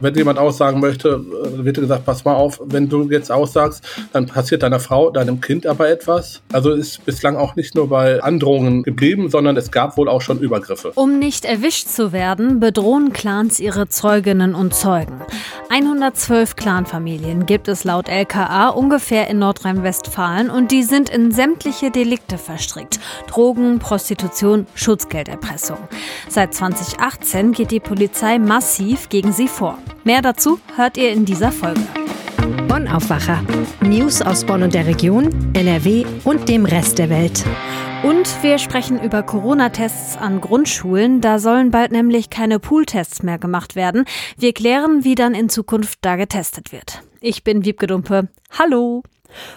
Wenn jemand aussagen möchte, äh, wird gesagt, pass mal auf, wenn du jetzt aussagst, dann passiert deiner Frau, deinem Kind aber etwas. Also ist bislang auch nicht nur bei Androhungen geblieben, sondern es gab wohl auch schon Übergriffe. Um nicht erwischt zu werden, bedrohen Clans ihre Zeuginnen und Zeugen. 112 Clanfamilien gibt es laut LKA ungefähr in Nordrhein-Westfalen und die sind in sämtliche Delikte verstrickt. Drogen, Prostitution, Schutzgelderpressung. Seit 2018 geht die Polizei massiv gegen sie vor. Mehr dazu hört ihr in dieser Folge. Bonn Aufwacher. News aus Bonn und der Region, NRW und dem Rest der Welt. Und wir sprechen über Corona-Tests an Grundschulen. Da sollen bald nämlich keine Pooltests mehr gemacht werden. Wir klären, wie dann in Zukunft da getestet wird. Ich bin Wiebke Dumpe. Hallo!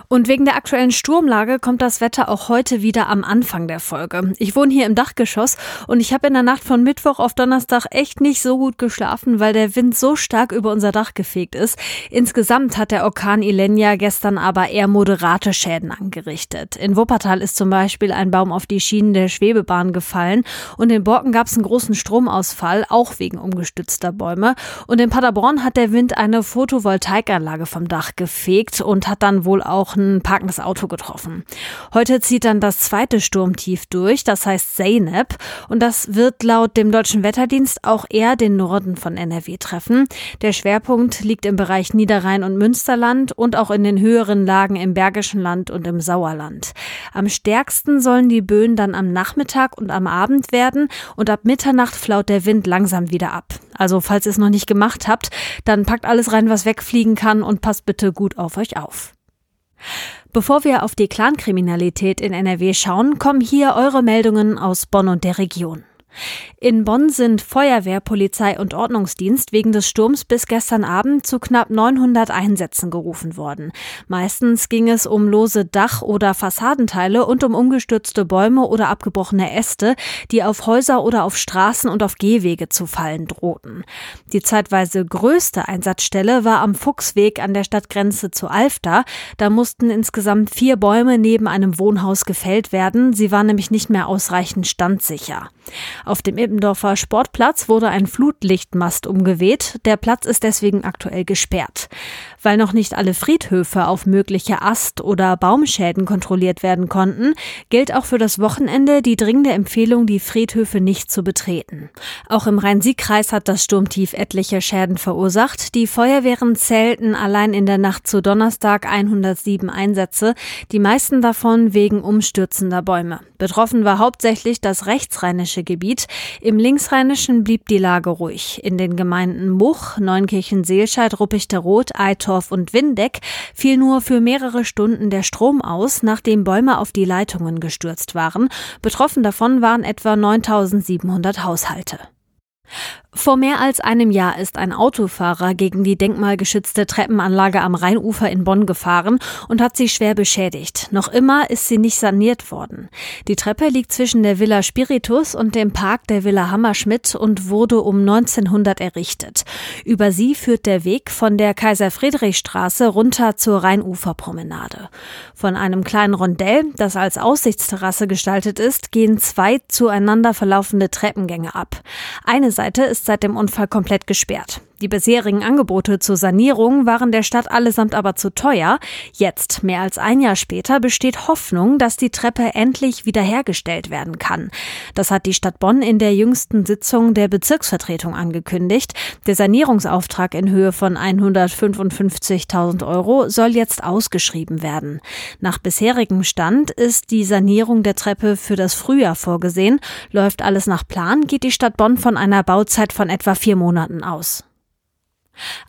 Und wegen der aktuellen Sturmlage kommt das Wetter auch heute wieder am Anfang der Folge. Ich wohne hier im Dachgeschoss und ich habe in der Nacht von Mittwoch auf Donnerstag echt nicht so gut geschlafen, weil der Wind so stark über unser Dach gefegt ist. Insgesamt hat der Orkan Ilenia gestern aber eher moderate Schäden angerichtet. In Wuppertal ist zum Beispiel ein Baum auf die Schienen der Schwebebahn gefallen und in Borken gab es einen großen Stromausfall, auch wegen umgestützter Bäume. Und in Paderborn hat der Wind eine Photovoltaikanlage vom Dach gefegt und hat dann wohl auch ein parkendes Auto getroffen. Heute zieht dann das zweite Sturmtief durch, das heißt Zeynep. Und das wird laut dem Deutschen Wetterdienst auch eher den Norden von NRW treffen. Der Schwerpunkt liegt im Bereich Niederrhein und Münsterland und auch in den höheren Lagen im Bergischen Land und im Sauerland. Am stärksten sollen die Böen dann am Nachmittag und am Abend werden und ab Mitternacht flaut der Wind langsam wieder ab. Also falls ihr es noch nicht gemacht habt, dann packt alles rein, was wegfliegen kann und passt bitte gut auf euch auf. Bevor wir auf die Clankriminalität in NRW schauen, kommen hier eure Meldungen aus Bonn und der Region. In Bonn sind Feuerwehr, Polizei und Ordnungsdienst wegen des Sturms bis gestern Abend zu knapp 900 Einsätzen gerufen worden. Meistens ging es um lose Dach- oder Fassadenteile und um umgestürzte Bäume oder abgebrochene Äste, die auf Häuser oder auf Straßen und auf Gehwege zu fallen drohten. Die zeitweise größte Einsatzstelle war am Fuchsweg an der Stadtgrenze zu Alfter. Da mussten insgesamt vier Bäume neben einem Wohnhaus gefällt werden. Sie waren nämlich nicht mehr ausreichend standsicher. Auf dem Ippendorfer Sportplatz wurde ein Flutlichtmast umgeweht. Der Platz ist deswegen aktuell gesperrt. Weil noch nicht alle Friedhöfe auf mögliche Ast- oder Baumschäden kontrolliert werden konnten, gilt auch für das Wochenende die dringende Empfehlung, die Friedhöfe nicht zu betreten. Auch im Rhein-Sieg-Kreis hat das Sturmtief etliche Schäden verursacht. Die Feuerwehren zählten allein in der Nacht zu Donnerstag 107 Einsätze, die meisten davon wegen umstürzender Bäume. Betroffen war hauptsächlich das rechtsrheinische Gebiet. Im linksrheinischen blieb die Lage ruhig. In den Gemeinden Much, Neunkirchen-Seelscheid, Ruppichteroth, Eitorf und Windeck fiel nur für mehrere Stunden der Strom aus, nachdem Bäume auf die Leitungen gestürzt waren. Betroffen davon waren etwa 9700 Haushalte. Vor mehr als einem Jahr ist ein Autofahrer gegen die denkmalgeschützte Treppenanlage am Rheinufer in Bonn gefahren und hat sie schwer beschädigt. Noch immer ist sie nicht saniert worden. Die Treppe liegt zwischen der Villa Spiritus und dem Park der Villa Hammerschmidt und wurde um 1900 errichtet. Über sie führt der Weg von der Kaiser-Friedrich-Straße runter zur Rheinuferpromenade. Von einem kleinen Rondell, das als Aussichtsterrasse gestaltet ist, gehen zwei zueinander verlaufende Treppengänge ab. Eine Seite ist seit dem Unfall komplett gesperrt. Die bisherigen Angebote zur Sanierung waren der Stadt allesamt aber zu teuer. Jetzt, mehr als ein Jahr später, besteht Hoffnung, dass die Treppe endlich wiederhergestellt werden kann. Das hat die Stadt Bonn in der jüngsten Sitzung der Bezirksvertretung angekündigt. Der Sanierungsauftrag in Höhe von 155.000 Euro soll jetzt ausgeschrieben werden. Nach bisherigem Stand ist die Sanierung der Treppe für das Frühjahr vorgesehen. Läuft alles nach Plan, geht die Stadt Bonn von einer Bauzeit von etwa vier Monaten aus.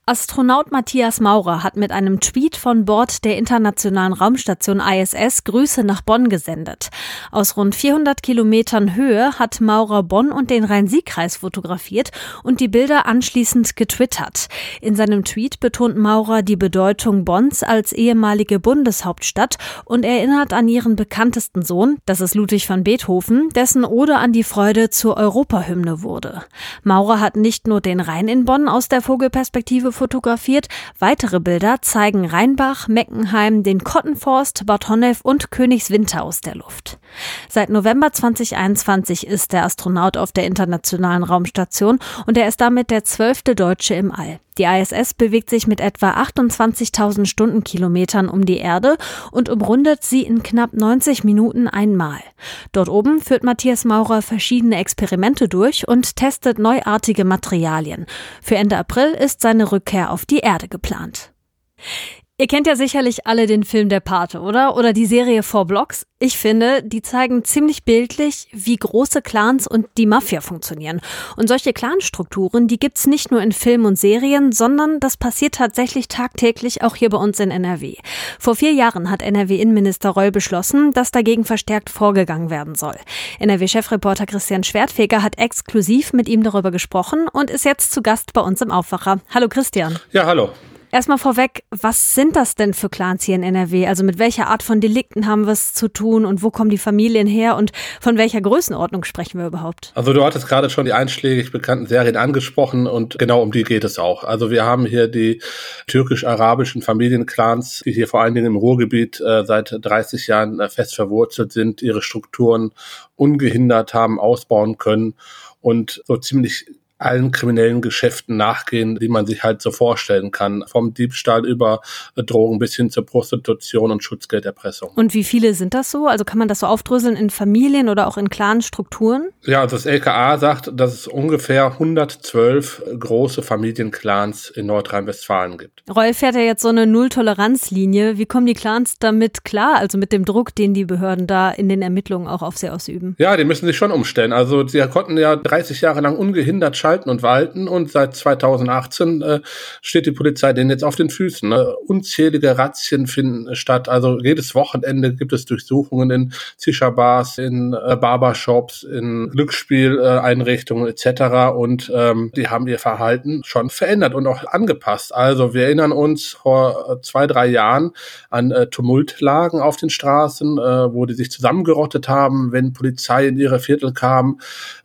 Astronaut Matthias Maurer hat mit einem Tweet von Bord der internationalen Raumstation ISS Grüße nach Bonn gesendet. Aus rund 400 Kilometern Höhe hat Maurer Bonn und den Rhein-Sieg-Kreis fotografiert und die Bilder anschließend getwittert. In seinem Tweet betont Maurer die Bedeutung Bonns als ehemalige Bundeshauptstadt und erinnert an ihren bekanntesten Sohn, das ist Ludwig van Beethoven, dessen Ode an die Freude zur Europahymne wurde. Maurer hat nicht nur den Rhein in Bonn aus der Vogelperspektive Vogelperspektive fotografiert. Weitere Bilder zeigen Rheinbach, Meckenheim, den Kottenforst, Bad Honnef und Königswinter aus der Luft. Seit November 2021 ist der Astronaut auf der internationalen Raumstation und er ist damit der zwölfte Deutsche im All. Die ISS bewegt sich mit etwa 28.000 Stundenkilometern um die Erde und umrundet sie in knapp 90 Minuten einmal. Dort oben führt Matthias Maurer verschiedene Experimente durch und testet neuartige Materialien. Für Ende April ist seine Rückkehr auf die Erde geplant. Ihr kennt ja sicherlich alle den Film Der Pate, oder? Oder die Serie Four Blocks. Ich finde, die zeigen ziemlich bildlich, wie große Clans und die Mafia funktionieren. Und solche Clanstrukturen, die gibt's nicht nur in Filmen und Serien, sondern das passiert tatsächlich tagtäglich auch hier bei uns in NRW. Vor vier Jahren hat NRW-Innenminister Reul beschlossen, dass dagegen verstärkt vorgegangen werden soll. NRW-Chefreporter Christian Schwertfeger hat exklusiv mit ihm darüber gesprochen und ist jetzt zu Gast bei uns im Aufwacher. Hallo Christian. Ja, hallo. Erstmal vorweg, was sind das denn für Clans hier in NRW? Also mit welcher Art von Delikten haben wir es zu tun und wo kommen die Familien her und von welcher Größenordnung sprechen wir überhaupt? Also du hattest gerade schon die einschlägig bekannten Serien angesprochen und genau um die geht es auch. Also wir haben hier die türkisch-arabischen Familienclans, die hier vor allen Dingen im Ruhrgebiet äh, seit 30 Jahren äh, fest verwurzelt sind, ihre Strukturen ungehindert haben ausbauen können und so ziemlich allen kriminellen Geschäften nachgehen, die man sich halt so vorstellen kann. Vom Diebstahl über Drogen bis hin zur Prostitution und Schutzgelderpressung. Und wie viele sind das so? Also kann man das so aufdröseln in Familien oder auch in klaren Strukturen? Ja, also das LKA sagt, dass es ungefähr 112 große Familienclans in Nordrhein-Westfalen gibt. Rolf fährt ja jetzt so eine Null-Toleranz-Linie. Wie kommen die Clans damit klar? Also mit dem Druck, den die Behörden da in den Ermittlungen auch auf sie ausüben? Ja, die müssen sich schon umstellen. Also sie konnten ja 30 Jahre lang ungehindert schalten und walten und seit 2018 äh, steht die Polizei denen jetzt auf den Füßen. Ne? Unzählige Razzien finden statt. Also jedes Wochenende gibt es Durchsuchungen in Zisha-Bars, in äh, Barbershops, in Glücksspieleinrichtungen äh, etc. Und ähm, die haben ihr Verhalten schon verändert und auch angepasst. Also wir erinnern uns vor zwei, drei Jahren an äh, Tumultlagen auf den Straßen, äh, wo die sich zusammengerottet haben, wenn Polizei in ihre Viertel kam,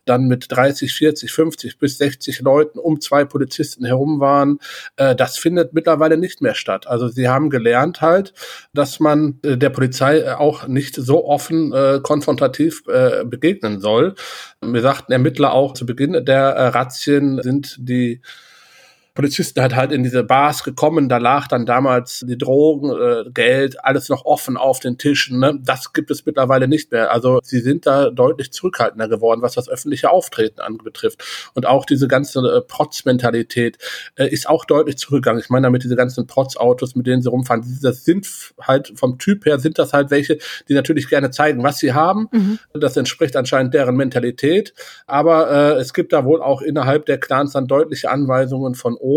dann mit 30, 40, 50 bis 60 Leuten um zwei Polizisten herum waren. Äh, das findet mittlerweile nicht mehr statt. Also sie haben gelernt halt, dass man äh, der Polizei auch nicht so offen äh, konfrontativ äh, begegnen soll. Wir sagten Ermittler auch zu Beginn der äh, Razzien sind die Polizisten hat halt in diese Bars gekommen, da lag dann damals die Drogen, äh, Geld, alles noch offen auf den Tischen. Ne? Das gibt es mittlerweile nicht mehr. Also sie sind da deutlich zurückhaltender geworden, was das öffentliche Auftreten anbetrifft. Und auch diese ganze äh, Protz-Mentalität äh, ist auch deutlich zurückgegangen. Ich meine damit diese ganzen Protz-Autos, mit denen sie rumfahren, das sind halt vom Typ her sind das halt welche, die natürlich gerne zeigen, was sie haben. Mhm. Das entspricht anscheinend deren Mentalität. Aber äh, es gibt da wohl auch innerhalb der Clans dann deutliche Anweisungen von oben,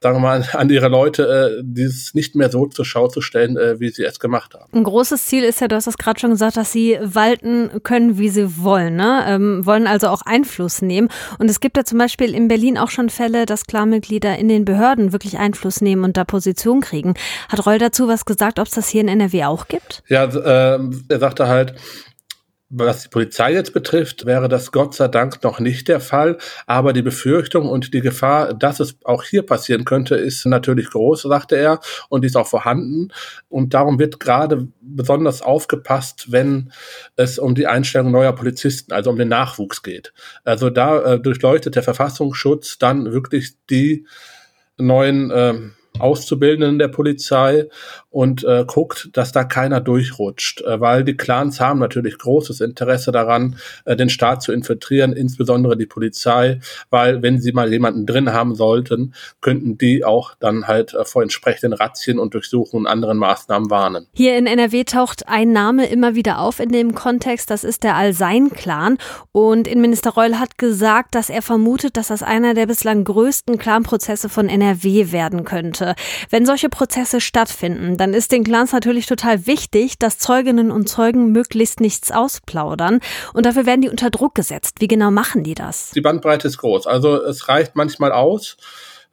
sagen wir mal, an ihre Leute, äh, dieses nicht mehr so zur Schau zu stellen, äh, wie sie es gemacht haben. Ein großes Ziel ist ja, du hast es gerade schon gesagt, dass sie walten können, wie sie wollen, ne? Ähm, wollen also auch Einfluss nehmen. Und es gibt ja zum Beispiel in Berlin auch schon Fälle, dass Klarmitglieder in den Behörden wirklich Einfluss nehmen und da Position kriegen. Hat Reul dazu was gesagt, ob es das hier in NRW auch gibt? Ja, äh, er sagte halt, was die Polizei jetzt betrifft, wäre das Gott sei Dank noch nicht der Fall. Aber die Befürchtung und die Gefahr, dass es auch hier passieren könnte, ist natürlich groß, sagte er, und ist auch vorhanden. Und darum wird gerade besonders aufgepasst, wenn es um die Einstellung neuer Polizisten, also um den Nachwuchs geht. Also da äh, durchleuchtet der Verfassungsschutz dann wirklich die neuen äh, Auszubildenden der Polizei und äh, guckt, dass da keiner durchrutscht, äh, weil die Clans haben natürlich großes Interesse daran, äh, den Staat zu infiltrieren, insbesondere die Polizei, weil wenn sie mal jemanden drin haben sollten, könnten die auch dann halt äh, vor entsprechenden Razzien und Durchsuchungen und anderen Maßnahmen warnen. Hier in NRW taucht ein Name immer wieder auf in dem Kontext, das ist der Al-Sein-Clan und Innenminister Reul hat gesagt, dass er vermutet, dass das einer der bislang größten Clanprozesse von NRW werden könnte. Wenn solche Prozesse stattfinden, dann ist den Clans natürlich total wichtig, dass Zeuginnen und Zeugen möglichst nichts ausplaudern. Und dafür werden die unter Druck gesetzt. Wie genau machen die das? Die Bandbreite ist groß. Also es reicht manchmal aus,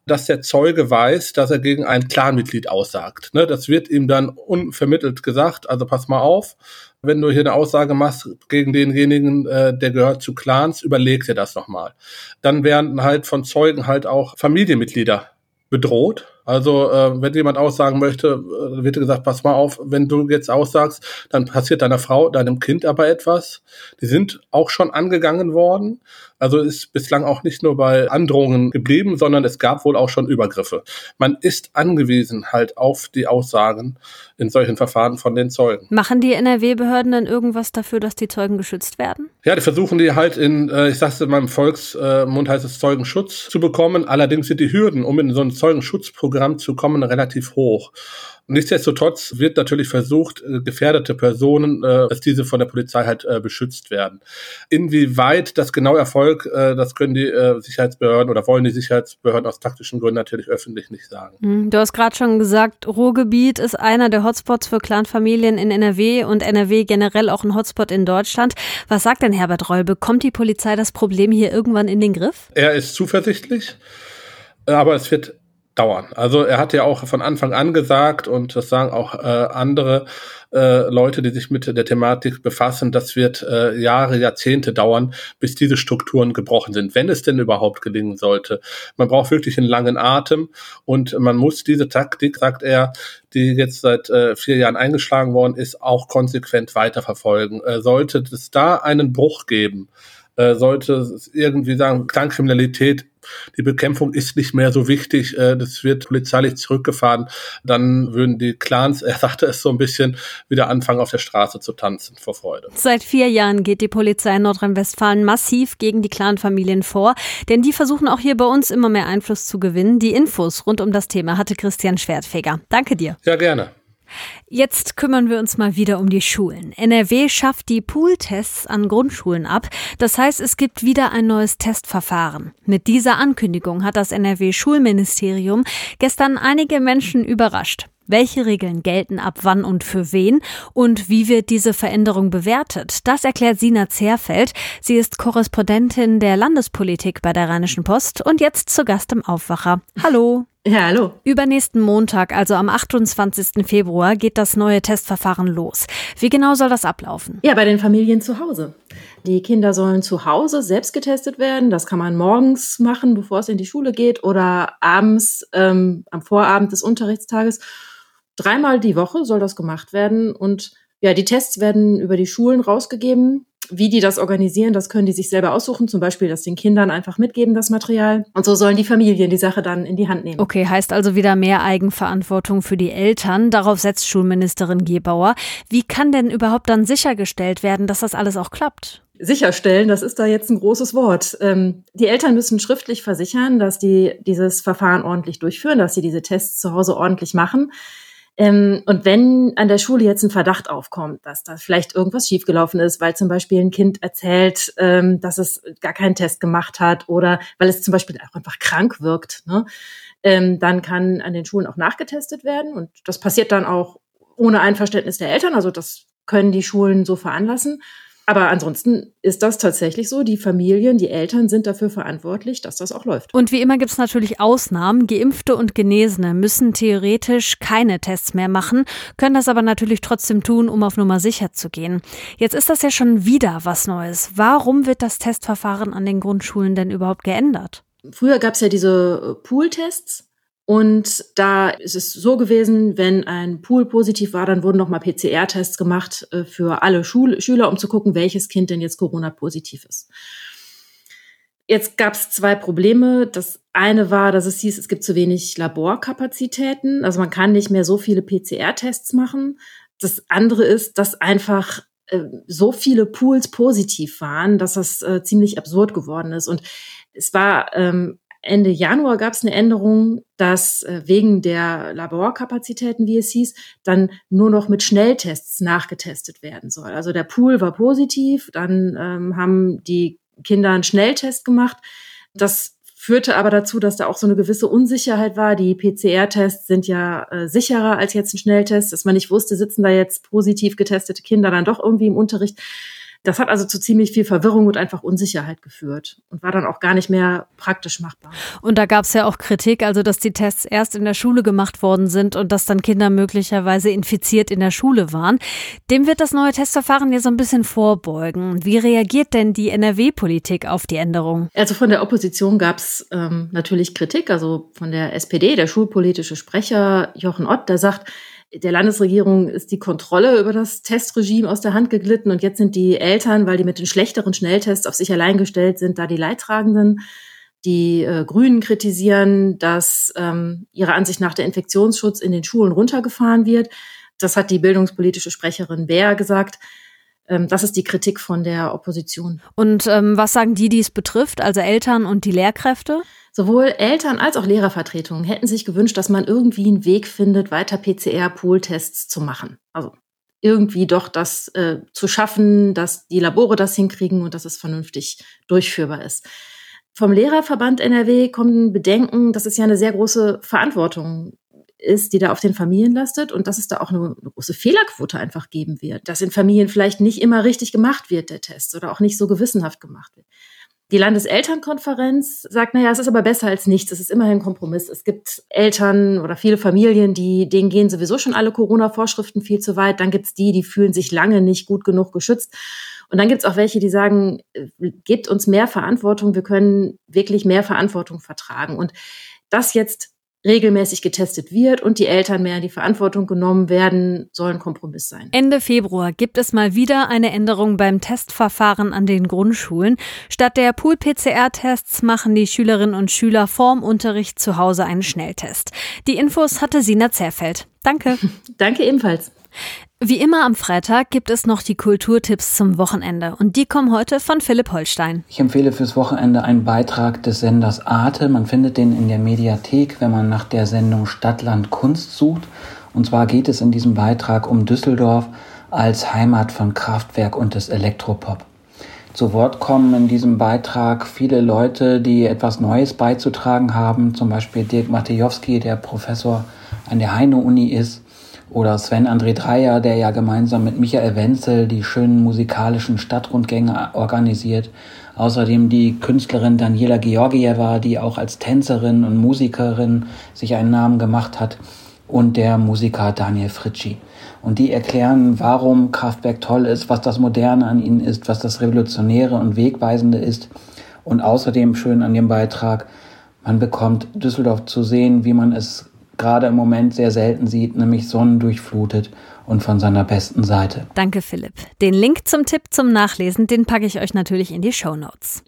dass der Zeuge weiß, dass er gegen ein Clanmitglied aussagt. Ne, das wird ihm dann unvermittelt gesagt, also pass mal auf, wenn du hier eine Aussage machst gegen denjenigen, äh, der gehört zu Clans, überleg dir das nochmal. Dann werden halt von Zeugen halt auch Familienmitglieder bedroht, Also äh, wenn jemand aussagen möchte, äh, wird gesagt, pass mal auf, wenn du jetzt aussagst, dann passiert deiner Frau, deinem Kind aber etwas. Die sind auch schon angegangen worden. Also ist bislang auch nicht nur bei Androhungen geblieben, sondern es gab wohl auch schon Übergriffe. Man ist angewiesen halt auf die Aussagen in solchen Verfahren von den Zeugen. Machen die NRW-Behörden dann irgendwas dafür, dass die Zeugen geschützt werden? Ja, die versuchen die halt in, äh, ich sag's in meinem Volksmund heißt es Zeugenschutz zu bekommen. Allerdings sind die Hürden, um in so ein Zeugenschutzprogramm zu kommen, relativ hoch. Nichtsdestotrotz wird natürlich versucht, äh, gefährdete Personen, äh, dass diese von der Polizei halt äh, beschützt werden. Inwieweit das genau Erfolg, das können die Sicherheitsbehörden oder wollen die Sicherheitsbehörden aus taktischen Gründen natürlich öffentlich nicht sagen. Hm, du hast gerade schon gesagt, Ruhrgebiet ist einer der Hotspots für Clanfamilien in NRW und NRW generell auch ein Hotspot in Deutschland. Was sagt denn Herbert Reul? Bekommt die Polizei das Problem hier irgendwann in den Griff? Er ist zuversichtlich, aber es wird dauern. Also er hat ja auch von Anfang an gesagt, und das sagen auch äh, andere äh, Leute, die sich mit der Thematik befassen, das wird äh, Jahre, Jahrzehnte dauern, bis diese Strukturen gebrochen sind, wenn es denn überhaupt gelingen sollte. Man braucht wirklich einen langen Atem und man muss diese Taktik, sagt er, die jetzt seit äh, vier Jahren eingeschlagen worden ist, auch konsequent weiterverfolgen. Äh, sollte es da einen Bruch geben, äh, sollte es irgendwie sagen, Kleinkriminalität die Bekämpfung ist nicht mehr so wichtig, äh, das wird polizeilich zurückgefahren, dann würden die Clans, er sagte es so ein bisschen, wieder anfangen auf der Straße zu tanzen vor Freude. Seit vier Jahren geht die Polizei in Nordrhein-Westfalen massiv gegen die Clanfamilien vor, denn die versuchen auch hier bei uns immer mehr Einfluss zu gewinnen. Die Infos rund um das Thema hatte Christian Schwertfeger. Danke dir. Ja, gerne. Jetzt kümmern wir uns mal wieder um die Schulen. NRW schafft die Pooltests an Grundschulen ab. Das heißt, es gibt wieder ein neues Testverfahren. Mit dieser Ankündigung hat das NRW Schulministerium gestern einige Menschen überrascht. Welche Regeln gelten ab wann und für wen? Und wie wird diese Veränderung bewertet? Das erklärt Sina Zerfeld. Sie ist Korrespondentin der Landespolitik bei der Rheinischen Post und jetzt zu Gast im Aufwacher. Hallo. Ja, hallo. Übernächsten Montag, also am 28. Februar, geht das neue Testverfahren los. Wie genau soll das ablaufen? Ja, bei den Familien zu Hause. Die Kinder sollen zu Hause selbst getestet werden. Das kann man morgens machen, bevor es in die Schule geht, oder abends ähm, am Vorabend des Unterrichtstages. Dreimal die Woche soll das gemacht werden. Und ja, die Tests werden über die Schulen rausgegeben. Wie die das organisieren, das können die sich selber aussuchen. Zum Beispiel das den Kindern einfach mitgeben, das Material. Und so sollen die Familien die Sache dann in die Hand nehmen. Okay, heißt also wieder mehr Eigenverantwortung für die Eltern. Darauf setzt Schulministerin Gebauer. Wie kann denn überhaupt dann sichergestellt werden, dass das alles auch klappt? sicherstellen, das ist da jetzt ein großes Wort. Ähm, die Eltern müssen schriftlich versichern, dass die dieses Verfahren ordentlich durchführen, dass sie diese Tests zu Hause ordentlich machen. Ähm, und wenn an der Schule jetzt ein Verdacht aufkommt, dass da vielleicht irgendwas schiefgelaufen ist, weil zum Beispiel ein Kind erzählt, ähm, dass es gar keinen Test gemacht hat oder weil es zum Beispiel auch einfach krank wirkt, ne, ähm, dann kann an den Schulen auch nachgetestet werden. Und das passiert dann auch ohne Einverständnis der Eltern. Also das können die Schulen so veranlassen. Aber ansonsten ist das tatsächlich so. Die Familien, die Eltern sind dafür verantwortlich, dass das auch läuft. Und wie immer gibt es natürlich Ausnahmen. Geimpfte und Genesene müssen theoretisch keine Tests mehr machen, können das aber natürlich trotzdem tun, um auf Nummer sicher zu gehen. Jetzt ist das ja schon wieder was Neues. Warum wird das Testverfahren an den Grundschulen denn überhaupt geändert? Früher gab es ja diese Pool-Tests. Und da ist es so gewesen, wenn ein Pool positiv war, dann wurden nochmal PCR-Tests gemacht äh, für alle Schul Schüler, um zu gucken, welches Kind denn jetzt Corona-positiv ist. Jetzt gab es zwei Probleme. Das eine war, dass es hieß, es gibt zu wenig Laborkapazitäten. Also man kann nicht mehr so viele PCR-Tests machen. Das andere ist, dass einfach äh, so viele Pools positiv waren, dass das äh, ziemlich absurd geworden ist. Und es war ähm, Ende Januar gab es eine Änderung, dass äh, wegen der Laborkapazitäten, wie es hieß, dann nur noch mit Schnelltests nachgetestet werden soll. Also der Pool war positiv, dann ähm, haben die Kinder einen Schnelltest gemacht. Das führte aber dazu, dass da auch so eine gewisse Unsicherheit war. Die PCR-Tests sind ja äh, sicherer als jetzt ein Schnelltest, dass man nicht wusste, sitzen da jetzt positiv getestete Kinder dann doch irgendwie im Unterricht. Das hat also zu ziemlich viel Verwirrung und einfach Unsicherheit geführt und war dann auch gar nicht mehr praktisch machbar. Und da gab es ja auch Kritik, also dass die Tests erst in der Schule gemacht worden sind und dass dann Kinder möglicherweise infiziert in der Schule waren. Dem wird das neue Testverfahren ja so ein bisschen vorbeugen. Wie reagiert denn die NRW-Politik auf die Änderung? Also von der Opposition gab es ähm, natürlich Kritik, also von der SPD, der schulpolitische Sprecher Jochen Ott, der sagt, der Landesregierung ist die Kontrolle über das Testregime aus der Hand geglitten und jetzt sind die Eltern, weil die mit den schlechteren Schnelltests auf sich allein gestellt sind, da die Leidtragenden. Die äh, Grünen kritisieren, dass ähm, ihrer Ansicht nach der Infektionsschutz in den Schulen runtergefahren wird. Das hat die bildungspolitische Sprecherin Bär gesagt. Ähm, das ist die Kritik von der Opposition. Und ähm, was sagen die, die es betrifft, also Eltern und die Lehrkräfte? Sowohl Eltern als auch Lehrervertretungen hätten sich gewünscht, dass man irgendwie einen Weg findet, weiter PCR-Pool-Tests zu machen. Also irgendwie doch das äh, zu schaffen, dass die Labore das hinkriegen und dass es vernünftig durchführbar ist. Vom Lehrerverband NRW kommen Bedenken, dass es ja eine sehr große Verantwortung ist, die da auf den Familien lastet und dass es da auch eine, eine, große Fehlerquote einfach geben wird, dass in Familien vielleicht nicht immer richtig gemacht wird, der Test, oder auch nicht so gewissenhaft gemacht wird. Die Landeselternkonferenz sagt, naja, es ist aber besser als nichts. Es ist immerhin ein Kompromiss. Es gibt Eltern oder viele Familien, die, denen gehen sowieso schon alle Corona-Vorschriften viel zu weit. Dann gibt's die, die fühlen sich lange nicht gut genug geschützt. Und dann gibt's auch welche, die sagen, äh, gebt uns mehr Verantwortung. Wir können wirklich mehr Verantwortung vertragen. Und das jetzt regelmäßig getestet wird und die Eltern mehr in die Verantwortung genommen werden, soll ein Kompromiss sein. Ende Februar gibt es mal wieder eine Änderung beim Testverfahren an den Grundschulen. Statt der Pool-PCR-Tests machen die Schülerinnen und Schüler vorm Unterricht zu Hause einen Schnelltest. Die Infos hatte Sina Zerfeld. Danke. Danke ebenfalls. Wie immer am Freitag gibt es noch die Kulturtipps zum Wochenende und die kommen heute von Philipp Holstein. Ich empfehle fürs Wochenende einen Beitrag des Senders Arte. Man findet den in der Mediathek, wenn man nach der Sendung Stadtland Kunst sucht. Und zwar geht es in diesem Beitrag um Düsseldorf als Heimat von Kraftwerk und des Elektropop. Zu Wort kommen in diesem Beitrag viele Leute, die etwas Neues beizutragen haben, zum Beispiel Dirk Matejowski, der Professor an der Heine-Uni ist oder Sven André Dreier, der ja gemeinsam mit Michael Wenzel die schönen musikalischen Stadtrundgänge organisiert. Außerdem die Künstlerin Daniela Georgieva, die auch als Tänzerin und Musikerin sich einen Namen gemacht hat. Und der Musiker Daniel Fritschi. Und die erklären, warum Kraftwerk toll ist, was das Moderne an ihnen ist, was das Revolutionäre und Wegweisende ist. Und außerdem schön an dem Beitrag, man bekommt Düsseldorf zu sehen, wie man es gerade im Moment sehr selten sieht, nämlich sonnendurchflutet und von seiner besten Seite. Danke, Philipp. Den Link zum Tipp zum Nachlesen, den packe ich euch natürlich in die Show Notes.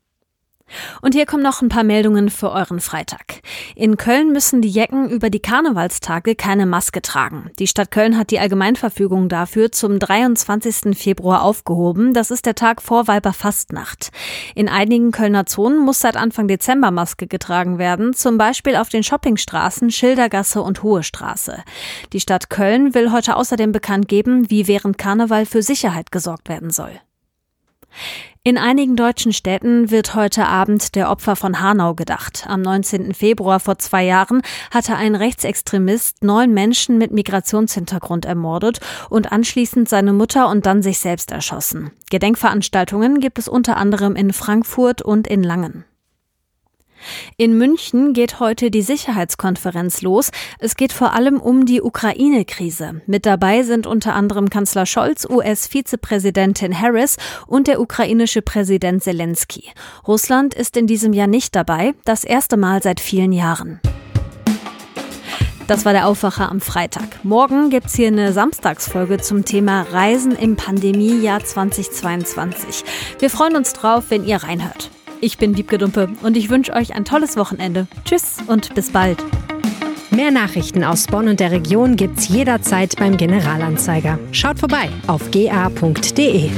Und hier kommen noch ein paar Meldungen für euren Freitag. In Köln müssen die Jecken über die Karnevalstage keine Maske tragen. Die Stadt Köln hat die Allgemeinverfügung dafür zum 23. Februar aufgehoben. Das ist der Tag vor Weiberfastnacht. In einigen Kölner Zonen muss seit Anfang Dezember Maske getragen werden, zum Beispiel auf den Shoppingstraßen Schildergasse und Hohe Straße. Die Stadt Köln will heute außerdem bekannt geben, wie während Karneval für Sicherheit gesorgt werden soll. In einigen deutschen Städten wird heute Abend der Opfer von Hanau gedacht. Am 19. Februar vor zwei Jahren hatte ein Rechtsextremist neun Menschen mit Migrationshintergrund ermordet und anschließend seine Mutter und dann sich selbst erschossen. Gedenkveranstaltungen gibt es unter anderem in Frankfurt und in Langen. In München geht heute die Sicherheitskonferenz los. Es geht vor allem um die Ukraine-Krise. Mit dabei sind unter anderem Kanzler Scholz, US-Vizepräsidentin Harris und der ukrainische Präsident Zelensky. Russland ist in diesem Jahr nicht dabei, das erste Mal seit vielen Jahren. Das war der Aufwacher am Freitag. Morgen gibt es hier eine Samstagsfolge zum Thema Reisen im Pandemiejahr 2022. Wir freuen uns drauf, wenn ihr reinhört. Ich bin Wiebke Dumpe und ich wünsche euch ein tolles Wochenende. Tschüss und bis bald. Mehr Nachrichten aus Bonn und der Region gibt's jederzeit beim Generalanzeiger. Schaut vorbei auf ga.de.